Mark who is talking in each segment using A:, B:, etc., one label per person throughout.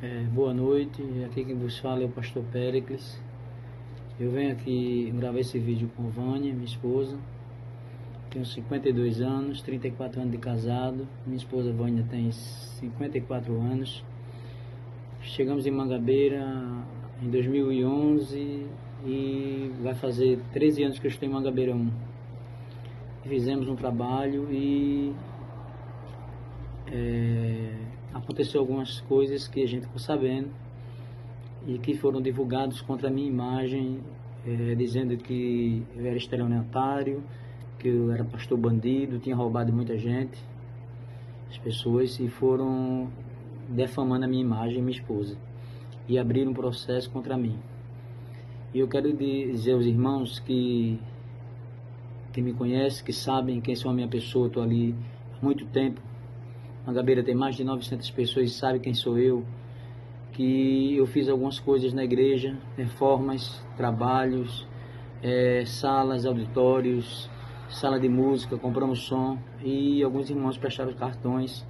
A: É, boa noite, aqui quem vos fala é o pastor Péricles. Eu venho aqui gravar esse vídeo com Vânia, minha esposa. Tenho 52 anos, 34 anos de casado. Minha esposa Vânia tem 54 anos. Chegamos em Mangabeira em 2011 e vai fazer 13 anos que eu estou em Mangabeira 1. Fizemos um trabalho e é, aconteceu algumas coisas que a gente ficou sabendo e que foram divulgados contra a minha imagem, é, dizendo que eu era estelionatário, que eu era pastor bandido, tinha roubado muita gente, as pessoas, e foram defamando a minha imagem e minha esposa, e abriram um processo contra mim. E eu quero dizer aos irmãos que, que me conhecem, que sabem quem sou a minha pessoa, estou ali há muito tempo, Mangabeira tem mais de 900 pessoas e sabe quem sou eu. Que eu fiz algumas coisas na igreja, reformas, trabalhos, é, salas, auditórios, sala de música, compramos som e alguns irmãos prestaram cartões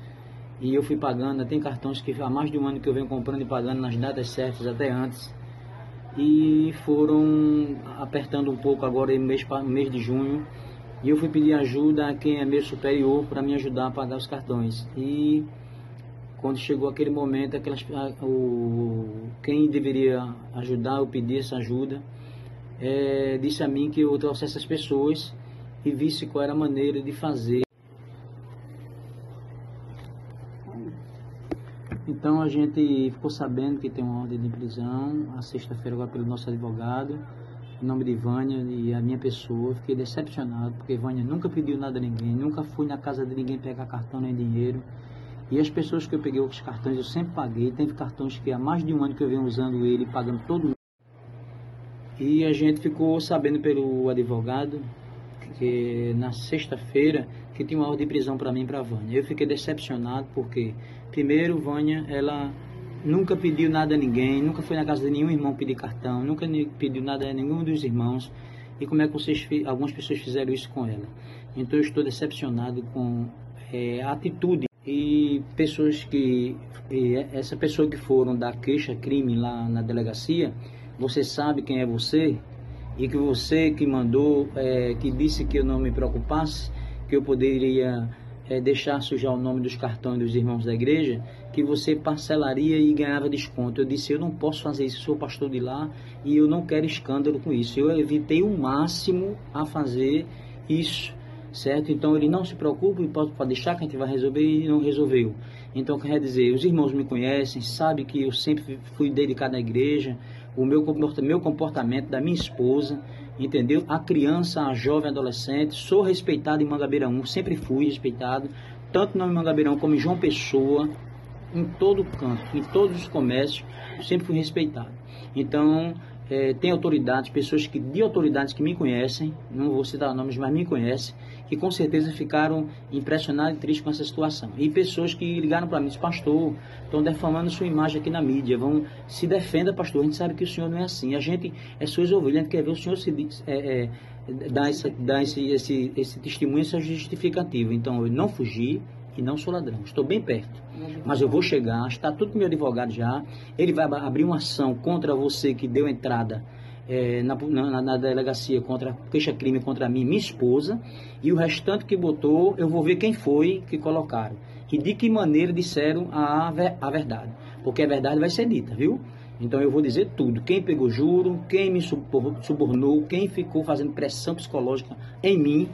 A: e eu fui pagando. Tem cartões que há mais de um ano que eu venho comprando e pagando nas datas certas, até antes. E foram apertando um pouco agora mês, mês de junho e eu fui pedir ajuda a quem é meu superior para me ajudar a pagar os cartões. E quando chegou aquele momento, aquelas, o, quem deveria ajudar, eu pedi essa ajuda, é, disse a mim que eu trouxesse essas pessoas e visse qual era a maneira de fazer. Então a gente ficou sabendo que tem uma ordem de prisão, a sexta-feira agora pelo nosso advogado, em nome de Vânia e a minha pessoa. Fiquei decepcionado, porque Vânia nunca pediu nada a ninguém, nunca fui na casa de ninguém pegar cartão nem dinheiro. E as pessoas que eu peguei os cartões eu sempre paguei. Teve cartões que há mais de um ano que eu venho usando ele, pagando todo E a gente ficou sabendo pelo advogado que na sexta-feira que tinha uma ordem de prisão para mim e para Vânia. Eu fiquei decepcionado porque primeiro Vânia ela nunca pediu nada a ninguém, nunca foi na casa de nenhum irmão pedir cartão, nunca pediu nada a nenhum dos irmãos. E como é que vocês, algumas pessoas fizeram isso com ela? Então eu estou decepcionado com é, a atitude e pessoas que e essa pessoa que foram dar queixa crime lá na delegacia, você sabe quem é você e que você que mandou, é, que disse que eu não me preocupasse, que eu poderia é, deixar sujar o nome dos cartões dos irmãos da igreja, que você parcelaria e ganhava desconto. Eu disse, eu não posso fazer isso, eu sou pastor de lá e eu não quero escândalo com isso. Eu evitei o máximo a fazer isso, certo? Então ele não se preocupe, pode, pode deixar que a gente vai resolver e não resolveu. Então quer dizer, os irmãos me conhecem, sabem que eu sempre fui dedicado à igreja, o meu, meu comportamento da minha esposa, entendeu? A criança, a jovem, adolescente, sou respeitado em Mangabeira 1, sempre fui respeitado, tanto no Mangabeirão como em João Pessoa, em todo canto, em todos os comércios, sempre fui respeitado. Então, é, tem autoridades, pessoas que de autoridades que me conhecem, não vou citar nomes, mas me conhecem, que com certeza ficaram impressionados e tristes com essa situação. E pessoas que ligaram para mim e disseram, pastor, estão defamando sua imagem aqui na mídia, vão se defenda, pastor, a gente sabe que o senhor não é assim, a gente é suas ovelhas, a gente quer ver o senhor se é, é, dar, esse, dar esse, esse, esse testemunho, essa justificativa. Então, eu não fugi, e não sou ladrão. Estou bem perto. Mas eu vou chegar, está tudo com meu advogado já. Ele vai abrir uma ação contra você que deu entrada é, na, na, na, delegacia contra queixa-crime contra mim, minha esposa, e o restante que botou, eu vou ver quem foi que colocaram. E de que maneira disseram a, a verdade. Porque a verdade vai ser dita, viu? Então eu vou dizer tudo. Quem pegou juro, quem me subornou, quem ficou fazendo pressão psicológica em mim,